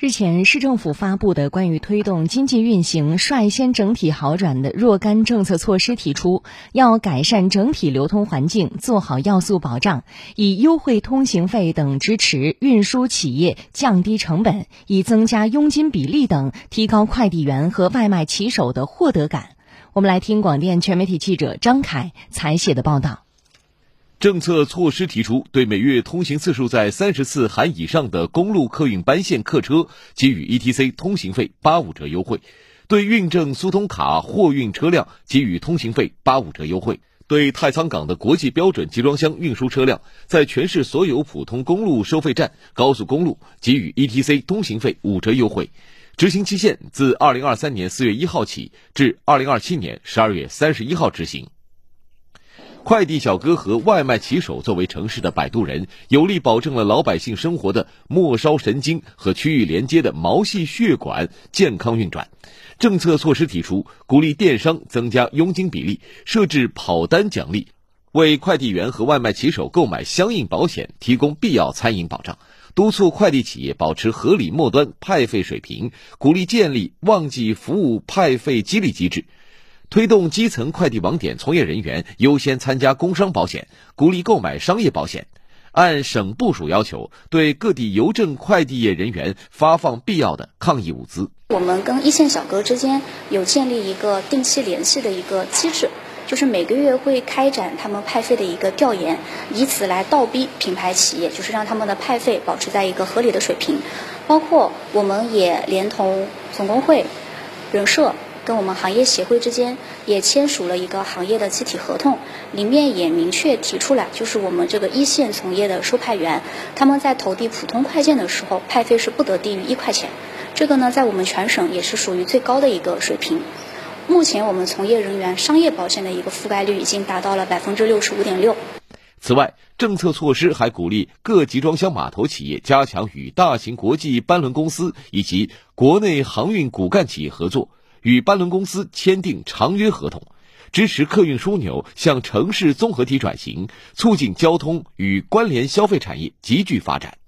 日前，市政府发布的关于推动经济运行率先整体好转的若干政策措施提出，要改善整体流通环境，做好要素保障，以优惠通行费等支持运输企业降低成本，以增加佣金比例等，提高快递员和外卖骑手的获得感。我们来听广电全媒体记者张凯采写的报道。政策措施提出，对每月通行次数在三十次含以上的公路客运班线客车给予 ETC 通行费八五折优惠；对运政苏通卡货运车辆给予通行费八五折优惠；对太仓港的国际标准集装箱运输车辆，在全市所有普通公路收费站、高速公路给予 ETC 通行费五折优惠。执行期限自二零二三年四月一号起至二零二七年十二月三十一号执行。快递小哥和外卖骑手作为城市的摆渡人，有力保证了老百姓生活的末梢神经和区域连接的毛细血管健康运转。政策措施提出，鼓励电商增加佣金比例，设置跑单奖励，为快递员和外卖骑手购买相应保险提供必要餐饮保障，督促快递企业保持合理末端派费水平，鼓励建立旺季服务派费激励机制。推动基层快递网点从业人员优先参加工伤保险，鼓励购买商业保险。按省部署要求，对各地邮政快递业人员发放必要的抗疫物资。我们跟一线小哥之间有建立一个定期联系的一个机制，就是每个月会开展他们派费的一个调研，以此来倒逼品牌企业，就是让他们的派费保持在一个合理的水平。包括我们也连同总工会、人社。跟我们行业协会之间也签署了一个行业的集体合同，里面也明确提出来，就是我们这个一线从业的收派员，他们在投递普通快件的时候，派费是不得低于一块钱。这个呢，在我们全省也是属于最高的一个水平。目前我们从业人员商业保险的一个覆盖率已经达到了百分之六十五点六。此外，政策措施还鼓励各集装箱码头企业加强与大型国际班轮公司以及国内航运骨干企业合作。与班轮公司签订长约合同，支持客运枢纽向城市综合体转型，促进交通与关联消费产业集聚发展。